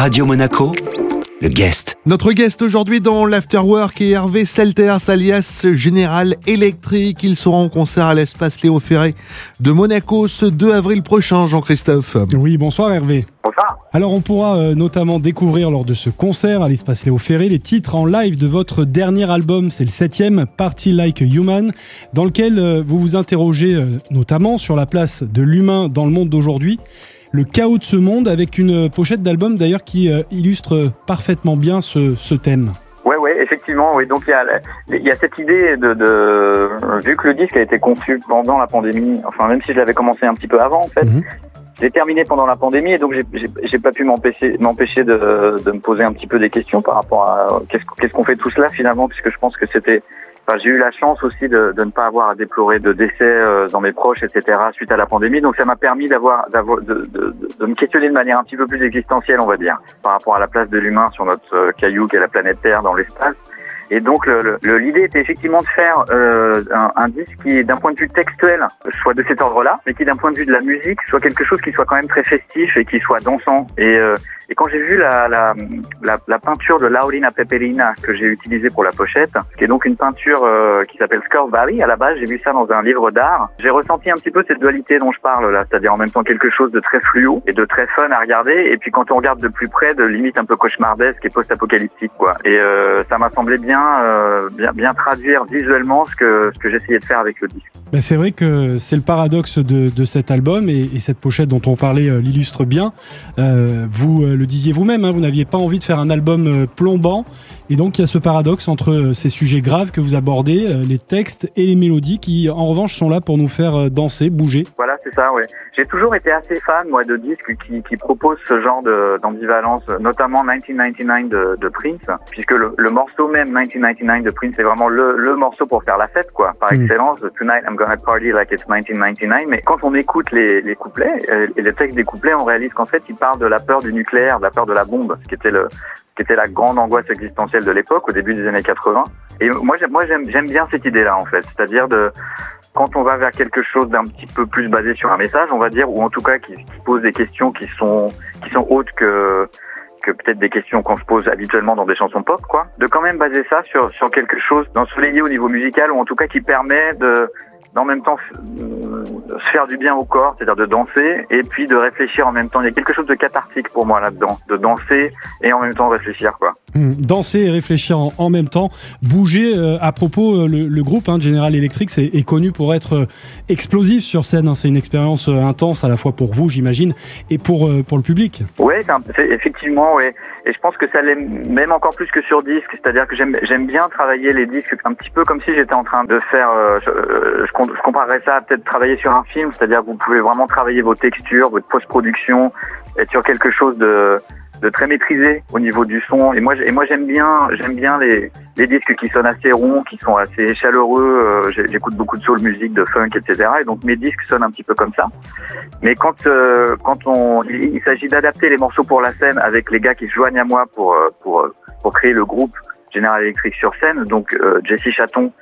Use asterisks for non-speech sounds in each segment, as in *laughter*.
Radio Monaco, le guest. Notre guest aujourd'hui dans l'Afterwork est Hervé Selters alias Général Electric. Il sera en concert à l'espace Léo Ferré de Monaco ce 2 avril prochain, Jean-Christophe. Oui, bonsoir Hervé. Bonsoir. Alors on pourra euh, notamment découvrir lors de ce concert à l'espace Léo Ferré les titres en live de votre dernier album, c'est le septième, Party Like a Human, dans lequel euh, vous vous interrogez euh, notamment sur la place de l'humain dans le monde d'aujourd'hui le chaos de ce monde avec une pochette d'album d'ailleurs qui euh, illustre parfaitement bien ce, ce thème. Ouais, ouais, effectivement, oui. Donc il y a, y a cette idée de, de, vu que le disque a été conçu pendant la pandémie, enfin même si je l'avais commencé un petit peu avant en fait, Mhm. j'ai terminé pendant la pandémie et donc j'ai- pas pu m'empêcher m'empêcher de, de me poser un petit peu des questions par rapport à qu'est-ce qu'est-ce qu'on fait tout cela finalement, puisque je pense que c'était J'ai eu la chance aussi de, de ne pas avoir à déplorer de décès euh, dans mes proches, etc. suite à la pandémie. Donc ça m'a permis d'avoir, d'avoir de, de, de, me questionner de manière un petit peu plus existentielle, on va dire, par rapport à la place de l'humain sur notre euh, caillou qui est la planète Terre dans l'espace. Et donc l'idée était effectivement de faire euh, un, un disque qui, d'un point de vue textuel, soit de cet ordre-là, mais qui d'un point de vue de la musique soit quelque chose qui soit quand même très festif et qui soit dansant. Et, euh, et quand j'ai vu la, la, la, peinture de Laurina Peperina que j'ai utilisée pour la pochette, qui est donc une peinture euh, qui s'appelle Valley, à la base j'ai vu ça dans un livre d'art, j'ai ressenti un petit peu cette dualité dont je parle là, c'est-à-dire en même temps quelque chose de très fluo et de très fun à regarder, et puis quand on regarde de plus près, de limite un peu cauchemardesque et post-apocalyptique quoi. Et euh, ça m'a semblé bien, euh, bien, bien traduire visuellement ce que ce que j'essayais de faire avec le disque. Ben, c'est vrai que c'est le paradoxe de, de cet album et, et cette pochette dont on parlait euh, l'illustre bien. Euh, vous le disiez vous-même, hein, vous n'aviez pas envie de faire un album plombant et donc il y a ce paradoxe entre ces sujets graves que vous abordez, les textes et les mélodies qui en revanche sont là pour nous faire danser, bouger. Voilà, c'est ça, ouais. J'ai toujours été assez fan, moi, de disques qui, qui proposent ce genre d'ambivalence, notamment 1999 de, de Prince, puisque le, le morceau même 1999 de Prince est vraiment le, le morceau pour faire la fête, quoi, par Mm. excellence. Tonight I'm gonna party like it's 1999. Mais quand on écoute les, les couplets euh, et les textes des couplets, on réalise qu'en fait, ils parlent de la peur du nucléaire, de la peur de la bombe, ce qui était le qui était la grande angoisse existentielle de l'époque, au début des années 80. Et moi, j'aime, moi, j'aime, bien cette idée-là, en fait. C'est-à-dire de, quand on va vers quelque chose d'un petit peu plus basé sur un message, on va dire, ou en tout cas qui, qui pose des questions qui sont qui sont autres que que peut-être des questions qu'on se pose habituellement dans des chansons pop, quoi. De quand même baser ça sur sur quelque chose d'ensoleillé au niveau musical, ou en tout cas qui permet de d'en même temps euh, se faire du bien au corps, c'est-à-dire de danser, et puis de réfléchir en même temps. Il y a quelque chose de cathartique pour moi là-dedans, de danser et en même temps réfléchir, quoi. Hum, Danser et réfléchir en, en même temps, bouger. euh, à propos, euh, le, le groupe hein, General Electric c'est- est, connu pour être euh, explosif sur scène. hein. C'est une expérience euh, intense à la fois pour vous, j'imagine, et pour euh, pour le public. C'est effectivement, ouais. Et je pense que ça l'est même encore plus que sur disque. C'est-à-dire que j'aime bien travailler les disques un petit peu comme si j'étais en train de faire. je, je je comparerais ça à peut-être travailler sur un film. C'est-à-dire que vous pouvez vraiment travailler vos textures, votre post-production, être sur quelque chose de de très maîtrisé au niveau du son. Et moi, et moi j'aime bien, j'aime bien les, les disques qui sonnent assez ronds, qui sont assez chaleureux. Euh, J'écoute beaucoup de soul music, de funk, etc. Et donc mes disques sonnent un petit peu comme ça. Mais quand euh, quand on il, s'agit d'adapter les morceaux pour la scène avec les gars qui se joignent à moi pour euh, pour pour créer le groupe General Electric sur scène, donc Jesse Chaton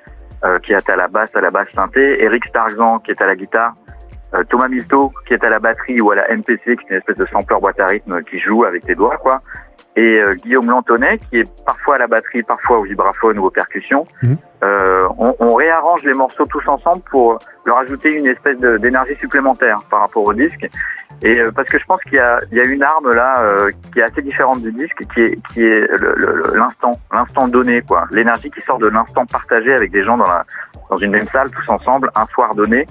qui est à la basse à la basse synthé, Eric Starzan qui est à la guitare, Thomas Milto qui est à la batterie ou à la MPC qui est une espèce de sampler boîte à rythme qui joue avec les doigts quoi. Et euh, Guillaume Lantonnet qui est parfois à la batterie, parfois au vibraphone ou aux percussions. Mhm. Euh, on, on réarrange les morceaux tous ensemble pour leur ajouter une espèce d'énergie supplémentaire par rapport au disque. Et euh, parce que je pense qu'il y a, il y a une arme là euh, qui est assez différente du disque, qui est, qui est le- le- l'instant, l'instant donné, quoi. L'énergie qui sort de l'instant partagé avec des gens dans, la, dans une même salle, tous ensemble, un soir donné,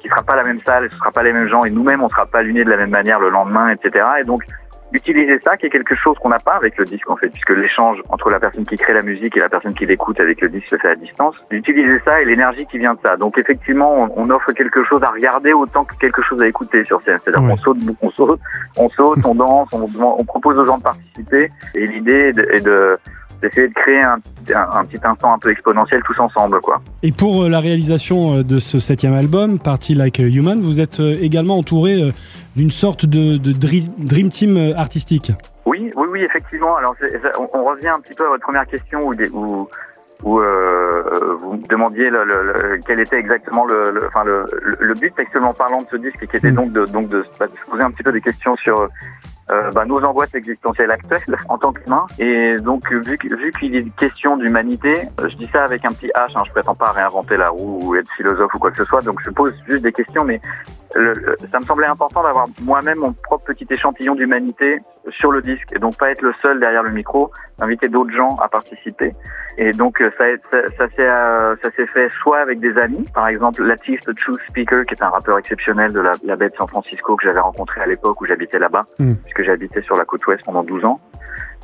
qui sera pas la même salle, ce sera pas les mêmes gens, et nous-mêmes on sera pas luminés de la même manière le lendemain, etc. Et donc utiliser ça, qui est quelque chose qu'on n'a pas avec le disque en fait, puisque l'échange entre la personne qui crée la musique et la personne qui l'écoute avec le disque se fait à distance. D'utiliser ça et l'énergie qui vient de ça. Donc effectivement, on, offre quelque chose à regarder autant que quelque chose à écouter sur scène. C'est-à-dire qu'on saute, on saute, on saute, on danse, on, on propose aux gens de participer. Et l'idée est de, est de d'essayer de créer un, un, un petit instant un peu exponentiel tous ensemble, quoi. Et pour euh, la réalisation euh, de ce septième album, Party Like Human, vous êtes euh, également entouré d'une sorte de, de dream team artistique. Oui, oui, oui, effectivement. Alors, on, revient un petit peu à votre première question où, des- où, où euh, vous me demandiez le, le- le- quel était exactement le, enfin le, but textuellement parlant de ce disque, qui était Mm. donc de, donc de, bah, de se poser un petit peu des questions sur euh, bah, nos angoisses existentielles actuelles *laughs* en tant qu'humain. Et donc, vu, vu qu'il est question d'humanité, je dis ça avec un petit H, hein, je prétends pas réinventer la roue ou être philosophe ou quoi que ce soit, donc je pose juste des questions, mais le, ça me semblait important d'avoir moi-même mon propre petit échantillon d'humanité sur le disque et donc pas être le seul derrière le micro, inviter d'autres gens à participer. Et donc ça, ça, ça s'est euh, ça s'est fait soit avec des amis, par exemple Latif the Truth Speaker, qui est un rappeur exceptionnel de la, la baie de San Francisco que j'avais rencontré à l'époque où j'habitais là-bas, mm. puisque j'habitais sur la côte ouest pendant 12 ans.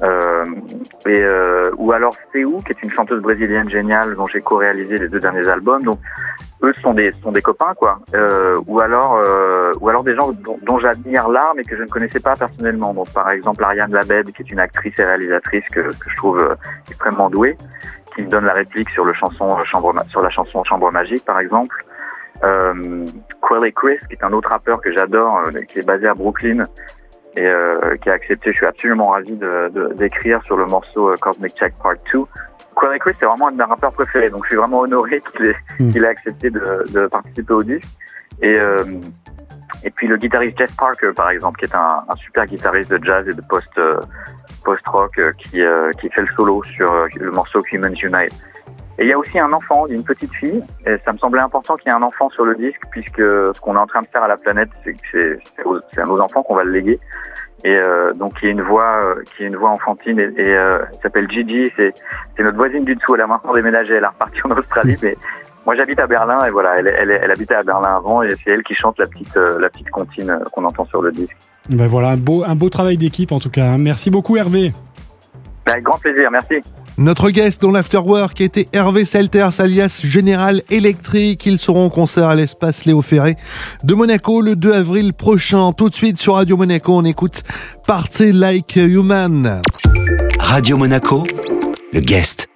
Euh, et euh, ou alors Seu, qui est une chanteuse brésilienne géniale dont j'ai co-réalisé les deux derniers albums. Donc eux sont des sont des copains quoi. Euh, ou alors euh, ou alors des gens dont, j'admire l'art mais que je ne connaissais pas personnellement. Donc par exemple Ariane Labed, qui est une actrice et réalisatrice que, que je trouve euh, extrêmement douée, qui me donne la réplique sur le chanson chambre sur la chanson Chambre magique par exemple. Euh, Quelly Chris, qui est un autre rappeur que j'adore, euh, qui est basé à Brooklyn, et euh, qui a accepté. Je suis absolument ravi de d'écrire sur le morceau euh, Cosmic Check Part 2. Quelle Chris, c'est vraiment un de mes rappeurs préférés, donc je suis vraiment honoré qu'il ait, qu'il ait accepté de, de, participer au disque. Et euh, et puis le guitariste Jeff Parker, par exemple, qui est un, un super guitariste de jazz et de post euh, post rock qui qui fait le solo sur le morceau Humans Unite. Et il y a aussi un enfant, une petite fille, et ça me semblait important qu'il y ait un enfant sur le disque, puisque ce qu'on est en train de faire à la planète, c'est que c'est à nos enfants qu'on va le léguer. Et euh, donc il y a une voix, euh, qui est une voix enfantine, et, et euh, s'appelle Gigi, c'est notre voisine du dessous, elle a maintenant déménagé, elle est repartie en Australie, mais moi j'habite à Berlin, et voilà, elle, elle, elle habitait à Berlin avant, et c'est elle qui chante la petite, euh, la petite comptine qu'on entend sur le disque. Ben voilà, un beau, un beau travail d'équipe en tout cas. Hein. Merci beaucoup Hervé. Ben, grand plaisir, merci. Notre guest dans l'Afterwork était Hervé Selters alias Général Electric. Ils seront en concert à l'espace Léo Ferré de Monaco le 2 avril prochain. Tout de suite sur Radio Monaco, on écoute Party Like Human. Radio Monaco, le guest.